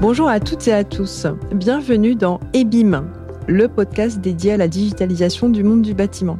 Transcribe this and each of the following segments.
Bonjour à toutes et à tous. Bienvenue dans EBIM, le podcast dédié à la digitalisation du monde du bâtiment.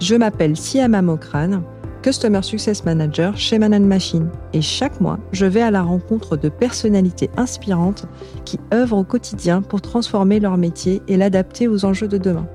Je m'appelle Siama Mokran, Customer Success Manager chez Manan Machine, et chaque mois, je vais à la rencontre de personnalités inspirantes qui œuvrent au quotidien pour transformer leur métier et l'adapter aux enjeux de demain.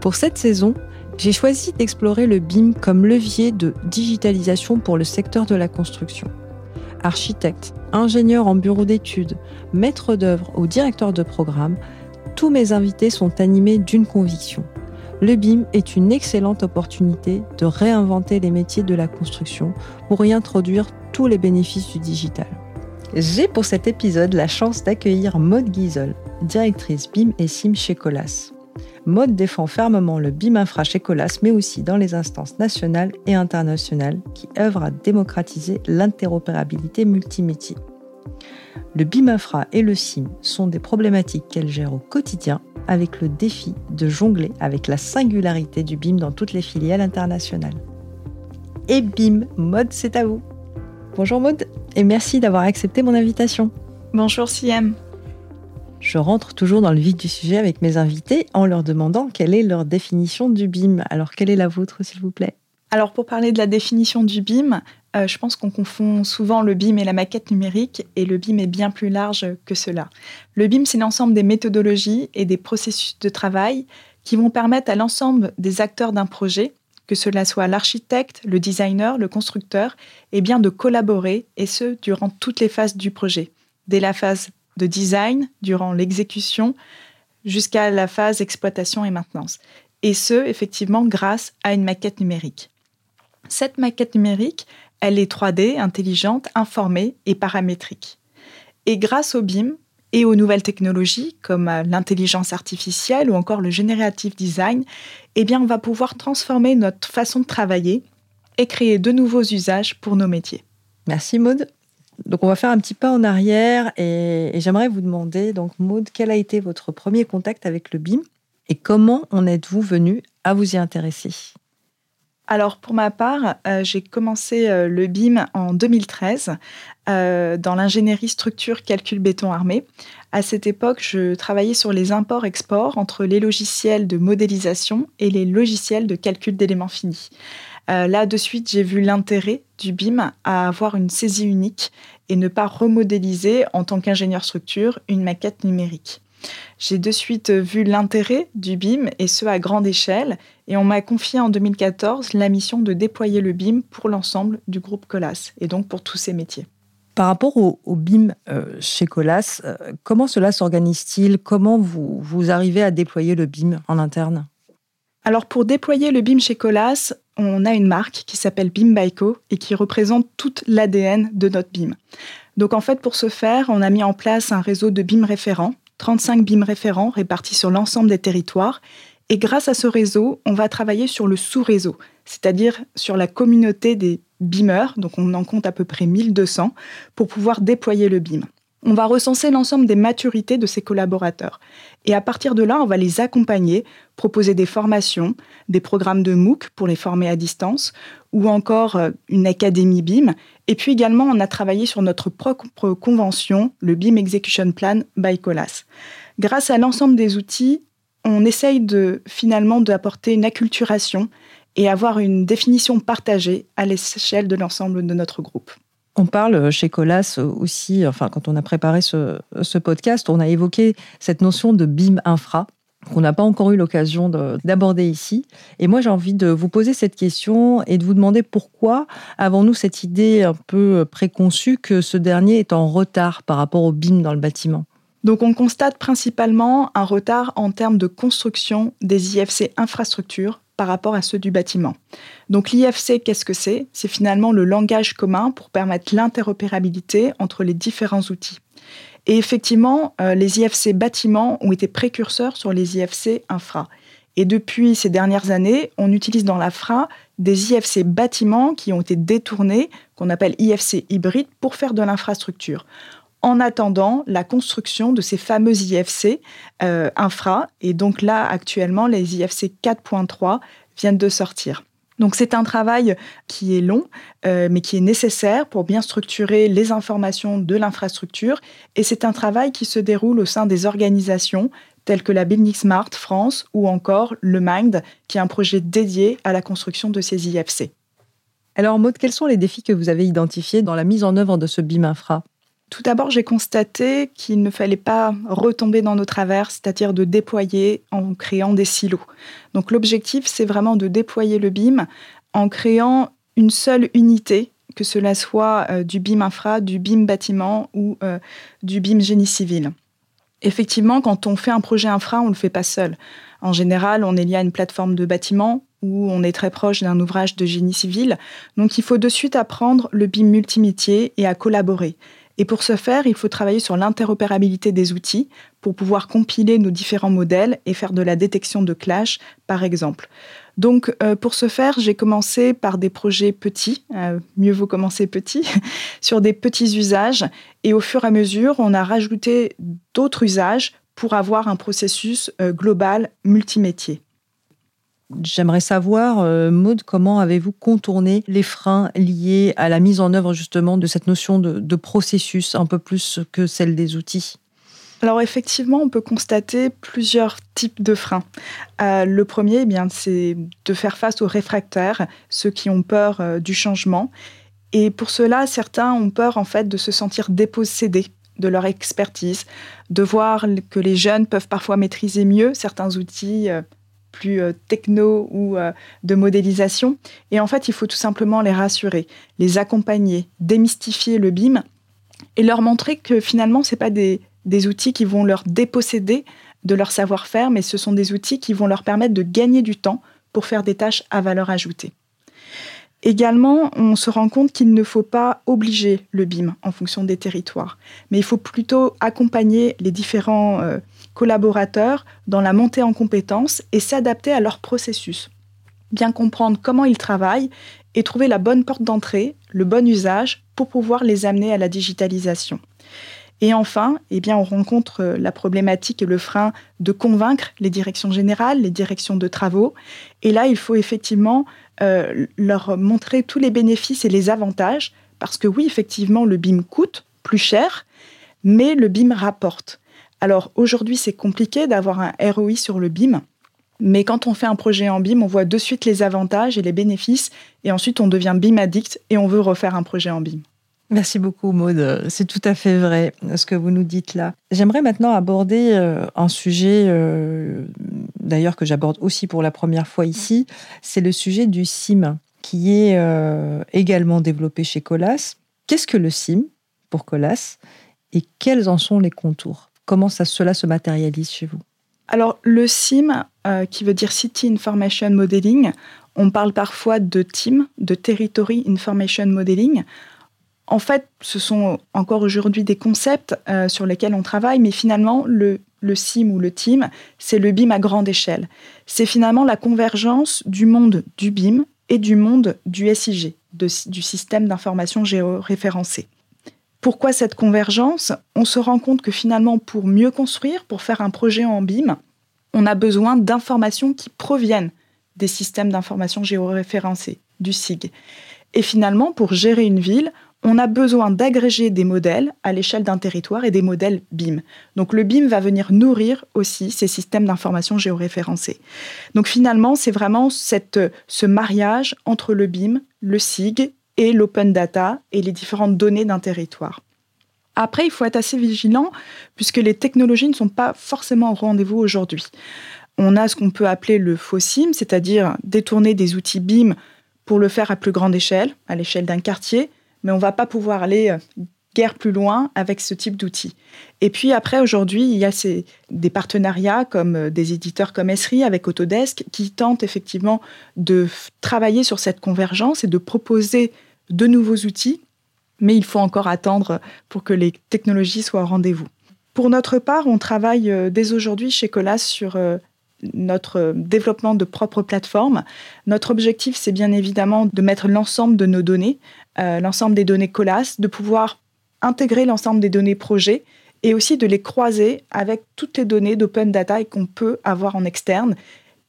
Pour cette saison, j'ai choisi d'explorer le BIM comme levier de digitalisation pour le secteur de la construction. Architecte, ingénieur en bureau d'études, maître d'œuvre ou directeur de programme, tous mes invités sont animés d'une conviction. Le BIM est une excellente opportunité de réinventer les métiers de la construction pour y introduire tous les bénéfices du digital. J'ai pour cet épisode la chance d'accueillir Maude Guizol, directrice BIM et SIM chez Colas. Maude défend fermement le BIM Infra chez Colas, mais aussi dans les instances nationales et internationales qui œuvrent à démocratiser l'interopérabilité multimétier. Le BIM Infra et le SIM sont des problématiques qu'elle gère au quotidien avec le défi de jongler avec la singularité du BIM dans toutes les filiales internationales. Et BIM, Mode, c'est à vous. Bonjour Maude et merci d'avoir accepté mon invitation. Bonjour Siem. Je rentre toujours dans le vif du sujet avec mes invités en leur demandant quelle est leur définition du BIM. Alors quelle est la vôtre s'il vous plaît? Alors pour parler de la définition du BIM, euh, je pense qu'on confond souvent le BIM et la maquette numérique, et le BIM est bien plus large que cela. Le BIM, c'est l'ensemble des méthodologies et des processus de travail qui vont permettre à l'ensemble des acteurs d'un projet, que cela soit l'architecte, le designer, le constructeur, et eh bien de collaborer, et ce, durant toutes les phases du projet, dès la phase de design, durant l'exécution, jusqu'à la phase exploitation et maintenance. Et ce, effectivement, grâce à une maquette numérique. Cette maquette numérique, elle est 3D, intelligente, informée et paramétrique. Et grâce au BIM et aux nouvelles technologies comme euh, l'intelligence artificielle ou encore le generative design, eh bien, on va pouvoir transformer notre façon de travailler et créer de nouveaux usages pour nos métiers. Merci Maude. Donc on va faire un petit pas en arrière et, j'aimerais vous demander, donc quel a été votre premier contact avec le BIM et comment en êtes-vous venu à vous y intéresser? Alors pour ma part, euh, j'ai commencé euh, le BIM en 2013 euh, dans l'ingénierie structure calcul béton armé. À cette époque, je travaillais sur les imports-exports entre les logiciels de modélisation et les logiciels de calcul d'éléments finis. Là, de suite, j'ai vu l'intérêt du BIM à avoir une saisie unique et ne pas remodéliser en tant qu'ingénieur structure une maquette numérique. J'ai de suite vu l'intérêt du BIM et ce à grande échelle et on m'a confié en 2014 la mission de déployer le BIM pour l'ensemble du groupe Colas et donc pour tous ses métiers. Par rapport au, BIM euh, chez Colas, euh, comment cela s'organise-t-il? Comment vous, vous arrivez à déployer le BIM en interne? Alors pour déployer le BIM chez Colas, on a une marque qui s'appelle BIM Baiko et qui représente toute l'ADN de notre BIM. Donc en fait pour ce faire, on a mis en place un réseau de BIM référents 35 BIM référents répartis sur l'ensemble des territoires. Et grâce à ce réseau, on va travailler sur le sous-réseau, c'est-à-dire sur la communauté des BIMers, donc on en compte à peu près 1200, pour pouvoir déployer le BIM. On va recenser l'ensemble des maturités de ces collaborateurs. Et à partir de là, on va les accompagner, proposer des formations, des programmes de MOOC pour les former à distance, ou encore euh, une académie BIM. Et puis également, on a travaillé sur notre propre convention, le BIM Execution Plan by Colas. Grâce à l'ensemble des outils, on essaye de finalement d'apporter une acculturation et avoir une définition partagée à l'échelle de l'ensemble de notre groupe. On parle chez Colas aussi, enfin quand on a préparé ce, ce podcast, on a évoqué cette notion de BIM infra qu'on n'a pas encore eu l'occasion d'aborder ici. Et moi, j'ai envie de vous poser cette question et de vous demander pourquoi avons-nous cette idée un peu préconçue que ce dernier est en retard par rapport au BIM dans le bâtiment? Donc on constate principalement un retard en termes de construction des IFC infrastructures par rapport à ceux du bâtiment. Donc l'IFC, qu'est-ce que c'est? C'est finalement le langage commun pour permettre l'interopérabilité entre les différents outils. Et effectivement, euh, les IFC bâtiments ont été précurseurs sur les IFC infra. Et depuis ces dernières années, on utilise dans l'AFRA des IFC bâtiments qui ont été détournés, qu'on appelle IFC hybrides, pour faire de l'infrastructure. En attendant la construction de ces fameux IFC euh, infra. Et donc là, actuellement, les IFC 4.3 viennent de sortir. Donc c'est un travail qui est long, euh, mais qui est nécessaire pour bien structurer les informations de l'infrastructure. Et c'est un travail qui se déroule au sein des organisations telles que la Building Smart France ou encore le Mind, qui est un projet dédié à la construction de ces IFC. Alors Maud, quels sont les défis que vous avez identifiés dans la mise en œuvre de ce BIM Infra? Tout d'abord, j'ai constaté qu'il ne fallait pas retomber dans nos travers, c'est-à-dire de déployer en créant des silos. Donc l'objectif, c'est vraiment de déployer le BIM en créant une seule unité, que cela soit euh, du BIM infra, du BIM bâtiment ou euh, du BIM génie civil. Effectivement, quand on fait un projet infra, on ne le fait pas seul. En général, on est lié à une plateforme de bâtiment ou on est très proche d'un ouvrage de génie civil. Donc il faut de suite apprendre le BIM multimétier et à collaborer. Et pour ce faire, il faut travailler sur l'interopérabilité des outils pour pouvoir compiler nos différents modèles et faire de la détection de clash, par exemple. Donc, euh, pour ce faire, j'ai commencé par des projets petits, euh, mieux vaut commencer petit, sur des petits usages. Et au fur et à mesure, on a rajouté d'autres usages pour avoir un processus euh, global multimétier. J'aimerais savoir, euh, Maude, comment avez-vous contourné les freins liés à la mise en œuvre justement de cette notion de, processus un peu plus que celle des outils? Alors effectivement, on peut constater plusieurs types de freins. Euh, le premier, eh bien, c'est de faire face aux réfractaires, ceux qui ont peur euh, du changement. Et pour cela, certains ont peur en fait de se sentir dépossédés de leur expertise, de voir que les jeunes peuvent parfois maîtriser mieux certains outils plus euh, techno ou euh, de modélisation. Et en fait, il faut tout simplement les rassurer, les accompagner, démystifier le BIM et leur montrer que finalement, ce pas des, des outils qui vont leur déposséder de leur savoir-faire, mais ce sont des outils qui vont leur permettre de gagner du temps pour faire des tâches à valeur ajoutée. Également, on se rend compte qu'il ne faut pas obliger le BIM en fonction des territoires, mais il faut plutôt accompagner les différents euh, collaborateurs dans la montée en compétences et s'adapter à leur processus. Bien comprendre comment ils travaillent et trouver la bonne porte d'entrée, le bon usage pour pouvoir les amener à la digitalisation. Et enfin, eh on rencontre la problématique et le frein de convaincre les directions générales, les directions de travaux. Et là, il faut effectivement euh, leur montrer tous les bénéfices et les avantages, parce que oui, effectivement, le BIM coûte plus cher, mais le BIM rapporte. Alors aujourd'hui, c'est compliqué d'avoir un ROI sur le BIM, mais quand on fait un projet en BIM, on voit de suite les avantages et les bénéfices, et ensuite on devient BIM addict et on veut refaire un projet en BIM. Merci beaucoup, Maude. C'est tout à fait vrai ce que vous nous dites là. J'aimerais maintenant aborder euh, un sujet, euh, d'ailleurs que j'aborde aussi pour la première fois ici, c'est le sujet du SIM, qui est euh, également développé chez Colas. Qu'est-ce que le SIM pour Colas et quels en sont les contours? Comment cela se matérialise chez vous? Alors, le euh, qui veut dire City Information Modeling, on parle parfois de TIM, de Territory Information Modeling. En fait, ce sont encore aujourd'hui des concepts euh, sur lesquels on travaille, mais finalement, le, le SIM ou le TIM, c'est le BIM à grande échelle. C'est finalement la convergence du monde du BIM et du monde du SIG, du système d'information géoréférencé. Pourquoi cette convergence? On se rend compte que finalement, pour mieux construire, pour faire un projet en BIM, on a besoin d'informations qui proviennent des systèmes d'information géoréférencés, du SIG. Et finalement, pour gérer une ville, on a besoin d'agréger des modèles à l'échelle d'un territoire et des modèles BIM. Donc le BIM va venir nourrir aussi ces systèmes d'information géoréférencés. Donc finalement, c'est vraiment ce mariage entre le BIM, le SIG et l'open data et les différentes données d'un territoire. Après, il faut être assez vigilant puisque les technologies ne sont pas forcément au rendez-vous aujourd'hui. On a ce qu'on peut appeler le faux SIM, c'est-à-dire détourner des outils BIM pour le faire à plus grande échelle, à l'échelle d'un quartier, mais on ne va pas pouvoir aller euh, guère plus loin avec ce type d'outils. Et puis après, aujourd'hui, il y a des partenariats comme euh, des éditeurs comme Esri avec Autodesk qui tentent effectivement de travailler sur cette convergence et de proposer de nouveaux outils, mais il faut encore attendre pour que les technologies soient au rendez-vous. Pour notre part, on travaille euh, dès aujourd'hui chez Colas sur notre développement de propres plateformes. Notre objectif, c'est bien évidemment de mettre l'ensemble de nos données, l'ensemble des données Colas, de pouvoir intégrer l'ensemble des données projets et aussi de les croiser avec toutes les données d'open data qu'on peut avoir en externe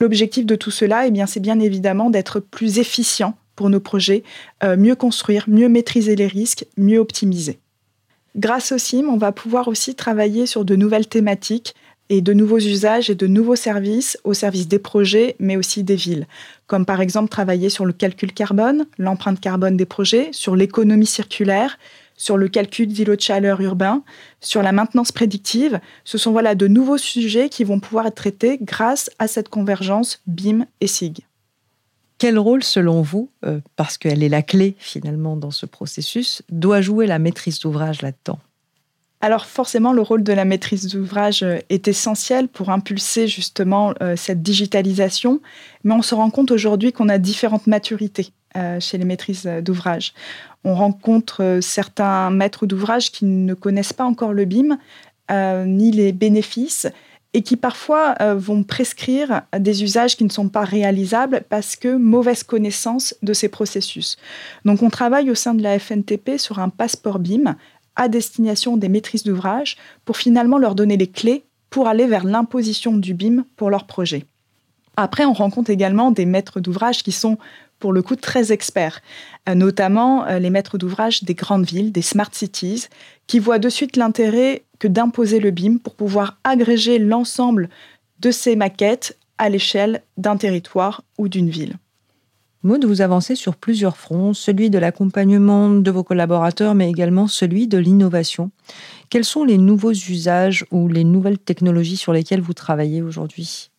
L'objectif de tout cela, eh c'est bien évidemment d'être plus efficient pour nos projets, euh, mieux construire, mieux maîtriser les risques, mieux optimiser. Grâce au CIM, on va pouvoir aussi travailler sur de nouvelles thématiques et de nouveaux usages et de nouveaux services au service des projets, mais aussi des villes, comme par exemple travailler sur le calcul carbone, l'empreinte carbone des projets, sur l'économie circulaire, sur le calcul d'îlots de chaleur urbains, sur la maintenance prédictive. Ce sont voilà de nouveaux sujets qui vont pouvoir être traités grâce à cette convergence BIM et SIG. Quel rôle, selon vous, euh, parce qu'elle est la clé finalement dans ce processus, doit jouer la maîtrise d'ouvrage là-dedans? Alors forcément, le rôle de la maîtrise d'ouvrage euh, est essentiel pour impulser justement euh, cette digitalisation, mais on se rend compte aujourd'hui qu'on a différentes maturités chez les maîtrises d'ouvrage. On rencontre certains maîtres d'ouvrage qui ne connaissent pas encore le BIM, ni les bénéfices, et qui parfois euh, vont prescrire des usages qui ne sont pas réalisables parce que mauvaise connaissance de ces processus. Donc on travaille au sein de la FNTP sur un passeport BIM à destination des maîtrises d'ouvrage pour finalement leur donner les clés pour aller vers l'imposition du BIM pour leur projet. Après, on rencontre également des maîtres d'ouvrage qui sont pour le coup très experts, euh, notamment euh, les maîtres d'ouvrage des grandes villes, des smart cities, qui voient de suite l'intérêt que d'imposer le BIM pour pouvoir agréger l'ensemble de ces maquettes à l'échelle d'un territoire ou d'une ville. Maud, vous avancez sur plusieurs fronts, celui de l'accompagnement de vos collaborateurs, mais également celui de l'innovation. Quels sont les nouveaux usages ou les nouvelles technologies sur lesquelles vous travaillez aujourd'hui?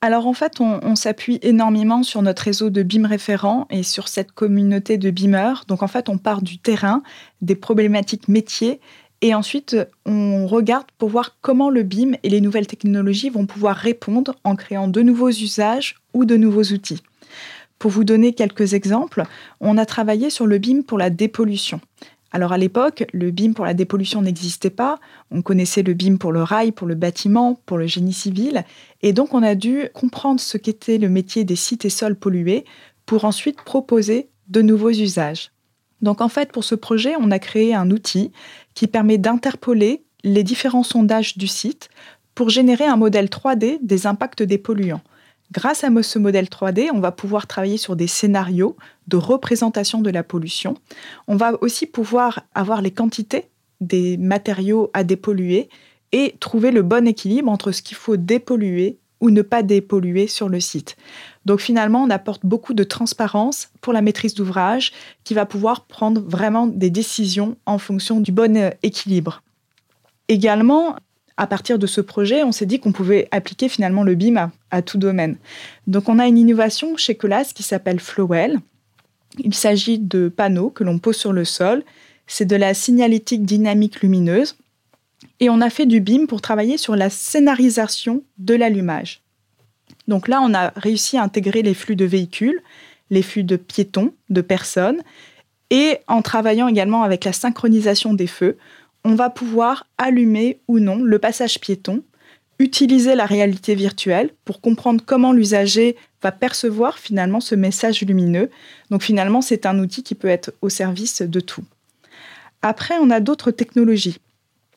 Alors en fait, on, s'appuie énormément sur notre réseau de BIM référents et sur cette communauté de BIMers. Donc en fait, on part du terrain, des problématiques métiers, et ensuite on regarde pour voir comment le BIM et les nouvelles technologies vont pouvoir répondre en créant de nouveaux usages ou de nouveaux outils. Pour vous donner quelques exemples, on a travaillé sur le BIM pour la dépollution. Alors à l'époque, le BIM pour la dépollution n'existait pas. On connaissait le BIM pour le rail, pour le bâtiment, pour le génie civil. Et donc on a dû comprendre ce qu'était le métier des sites et sols pollués pour ensuite proposer de nouveaux usages. Donc en fait, pour ce projet, on a créé un outil qui permet d'interpoler les différents sondages du site pour générer un modèle 3D des impacts des polluants. Grâce à ce modèle 3D, on va pouvoir travailler sur des scénarios de représentation de la pollution. On va aussi pouvoir avoir les quantités des matériaux à dépolluer et trouver le bon équilibre entre ce qu'il faut dépolluer ou ne pas dépolluer sur le site. Donc finalement, on apporte beaucoup de transparence pour la maîtrise d'ouvrage qui va pouvoir prendre vraiment des décisions en fonction du bon euh, équilibre. Également, à partir de ce projet, on s'est dit qu'on pouvait appliquer finalement le BIM à, tout domaine. Donc on a une innovation chez Colas qui s'appelle Flowell. Il s'agit de panneaux que l'on pose sur le sol. C'est de la signalétique dynamique lumineuse. Et on a fait du BIM pour travailler sur la scénarisation de l'allumage. Donc là, on a réussi à intégrer les flux de véhicules, les flux de piétons, de personnes, et en travaillant également avec la synchronisation des feux, on va pouvoir allumer ou non le passage piéton, utiliser la réalité virtuelle pour comprendre comment l'usager va percevoir finalement ce message lumineux. Donc finalement, c'est un outil qui peut être au service de tout. Après, on a d'autres technologies.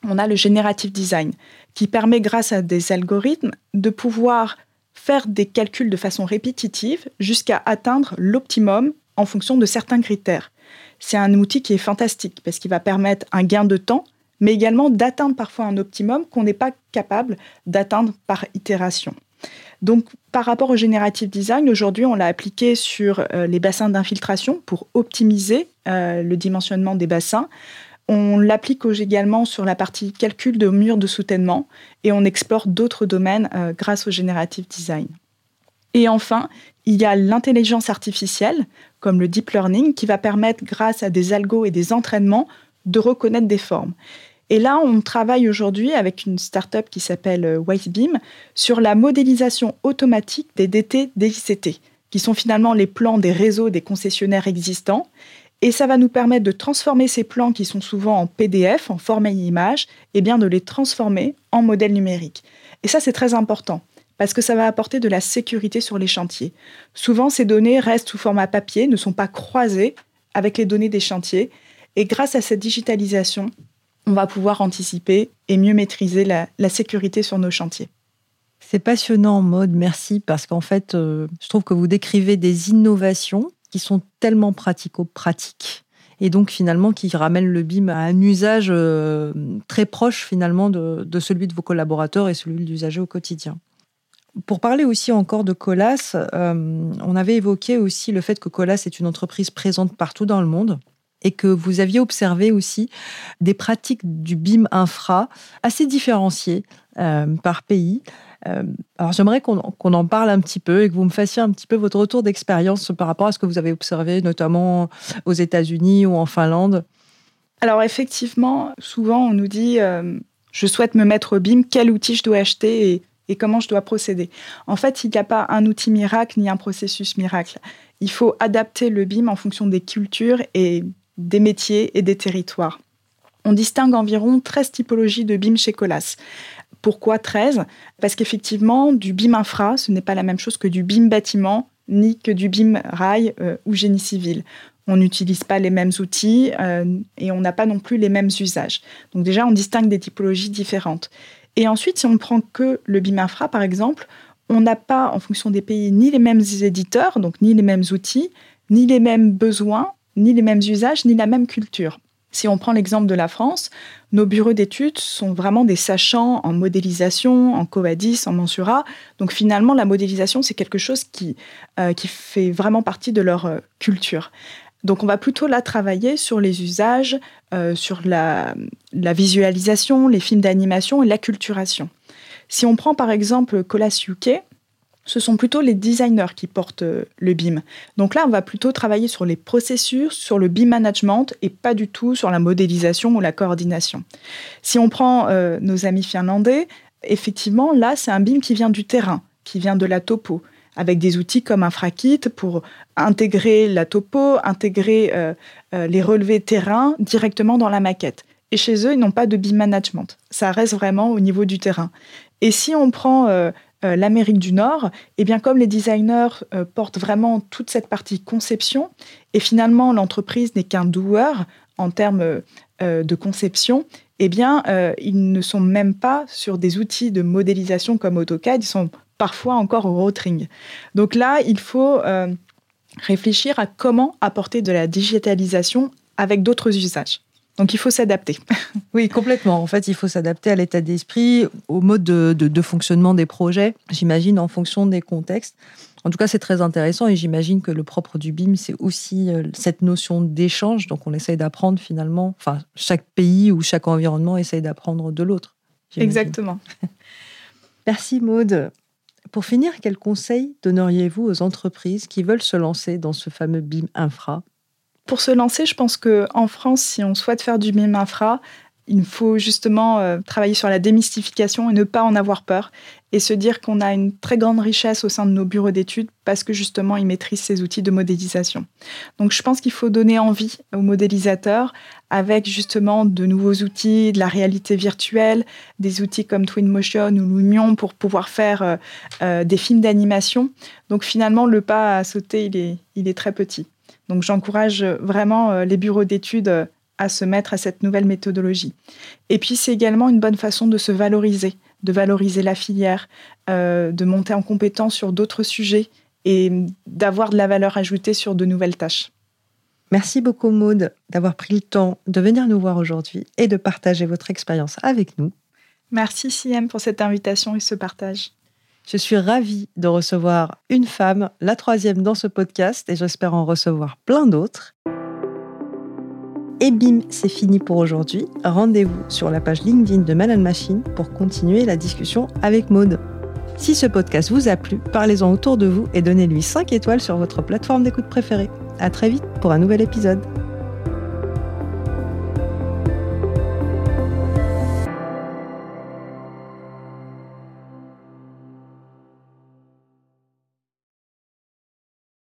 On a le generative design qui permet grâce à des algorithmes de pouvoir faire des calculs de façon répétitive jusqu'à atteindre l'optimum en fonction de certains critères. C'est un outil qui est fantastique parce qu'il va permettre un gain de temps mais également d'atteindre parfois un optimum qu'on n'est pas capable d'atteindre par itération. Donc, par rapport au générative design, aujourd'hui, on l'a appliqué sur euh, les bassins d'infiltration pour optimiser euh, le dimensionnement des bassins. On l'applique également sur la partie calcul de murs de soutènement et on explore d'autres domaines euh, grâce au générative design. Et enfin, il y a l'intelligence artificielle, comme le deep learning, qui va permettre, grâce à des algos et des entraînements, de reconnaître des formes. Et là, on travaille aujourd'hui avec une start-up qui s'appelle euh, WhiteBeam sur la modélisation automatique des DT DICT, qui sont finalement les plans des réseaux des concessionnaires existants. Et ça va nous permettre de transformer ces plans qui sont souvent en PDF, en format image, et bien de les transformer en modèle numérique. Et ça, c'est très important parce que ça va apporter de la sécurité sur les chantiers. Souvent, ces données restent sous format papier, ne sont pas croisées avec les données des chantiers. Et grâce à cette digitalisation, on va pouvoir anticiper et mieux maîtriser la, sécurité sur nos chantiers. C'est passionnant, mode. Merci, parce qu'en fait, euh, je trouve que vous décrivez des innovations qui sont tellement pratico-pratiques et donc finalement qui ramènent le BIM à un usage euh, très proche finalement de, celui de vos collaborateurs et celui de l'usager au quotidien. Pour parler aussi encore de Colas, euh, on avait évoqué aussi le fait que Colas est une entreprise présente partout dans le monde et que vous aviez observé aussi des pratiques du BIM infra assez différenciées euh, par pays. Euh, alors j'aimerais qu'on en parle un petit peu et que vous me fassiez un petit peu votre retour d'expérience par rapport à ce que vous avez observé, notamment aux États-Unis ou en Finlande. Alors effectivement, souvent on nous dit je souhaite me mettre au BIM, quel outil je dois acheter et et comment je dois procéder. En fait, il n'y a pas un outil miracle ni un processus miracle. Il faut adapter le BIM en fonction des cultures et des métiers et des territoires. On distingue environ 13 typologies de BIM chez Colas. Pourquoi 13 Parce qu'effectivement, du BIM infra, ce n'est pas la même chose que du BIM bâtiment, ni que du BIM rail euh, ou génie civil. On n'utilise pas les mêmes outils euh, et on n'a pas non plus les mêmes usages. Donc déjà, on distingue des typologies différentes. Et ensuite, si on ne prend que le BIM Infra, par exemple, on n'a pas, en fonction des pays, ni les mêmes éditeurs, donc ni les mêmes outils, ni les mêmes besoins, ni les mêmes usages, ni la même culture. Si on prend l'exemple de la France, nos bureaux d'études sont vraiment des sachants en modélisation, en Covadis, en Mensura. Donc finalement, la modélisation, c'est quelque chose qui, euh, qui fait vraiment partie de leur euh, culture. Donc on va plutôt là travailler sur les usages, euh, sur la, visualisation, les films d'animation et l'acculturation. Si on prend par exemple Colas UK, ce sont plutôt les designers qui portent euh, le BIM. Donc là, on va plutôt travailler sur les processus, sur le BIM management et pas du tout sur la modélisation ou la coordination. Si on prend euh, nos amis finlandais, effectivement, là, c'est un BIM qui vient du terrain, qui vient de la topo avec des outils comme InfraKit pour intégrer la topo, intégrer euh, les relevés terrain directement dans la maquette. Et chez eux, ils n'ont pas de BIM management. Ça reste vraiment au niveau du terrain. Et si on prend l'Amérique du Nord, eh bien comme les designers portent vraiment toute cette partie conception, et finalement l'entreprise n'est qu'un doueur en termes de conception, eh bien ils ne sont même pas sur des outils de modélisation comme AutoCAD, ils sont parfois encore au rotring. Donc là, il faut euh, réfléchir à comment apporter de la digitalisation avec d'autres usages. Donc il faut s'adapter. oui, complètement. En fait, il faut s'adapter à l'état d'esprit, au mode de, fonctionnement des projets, j'imagine, en fonction des contextes. En tout cas, c'est très intéressant et j'imagine que le propre du BIM, c'est aussi euh, cette notion d'échange. Donc on essaye d'apprendre finalement, enfin, chaque pays ou chaque environnement essaye d'apprendre de l'autre. Exactement. Merci Maude. Pour finir, quels conseils donneriez-vous aux entreprises qui veulent se lancer dans ce fameux BIM infra? Pour se lancer, je pense qu'en France, si on souhaite faire du BIM infra, il faut justement euh, travailler sur la démystification et ne pas en avoir peur et se dire qu'on a une très grande richesse au sein de nos bureaux d'études parce que justement ils maîtrisent ces outils de modélisation. Donc je pense qu'il faut donner envie aux modélisateurs avec justement de nouveaux outils, de la réalité virtuelle, des outils comme Twinmotion ou Lumion pour pouvoir faire euh, euh, des films d'animation. Donc finalement le pas à sauter il est très petit. Donc j'encourage vraiment les bureaux d'études à se mettre à cette nouvelle méthodologie. Et puis c'est également une bonne façon de se valoriser, de valoriser la filière, euh, de monter en compétence sur d'autres sujets et d'avoir de la valeur ajoutée sur de nouvelles tâches. Merci beaucoup Maude d'avoir pris le temps de venir nous voir aujourd'hui et de partager votre expérience avec nous. Merci Siem pour cette invitation et ce partage. Je suis ravie de recevoir une femme, la troisième dans ce podcast, et j'espère en recevoir plein d'autres. Et bim, c'est fini pour aujourd'hui. Rendez-vous sur la page LinkedIn de Man Machine pour continuer la discussion avec Maude. Si ce podcast vous a plu, parlez-en autour de vous et donnez-lui 5 étoiles sur votre plateforme d'écoute préférée. À très vite pour un nouvel épisode.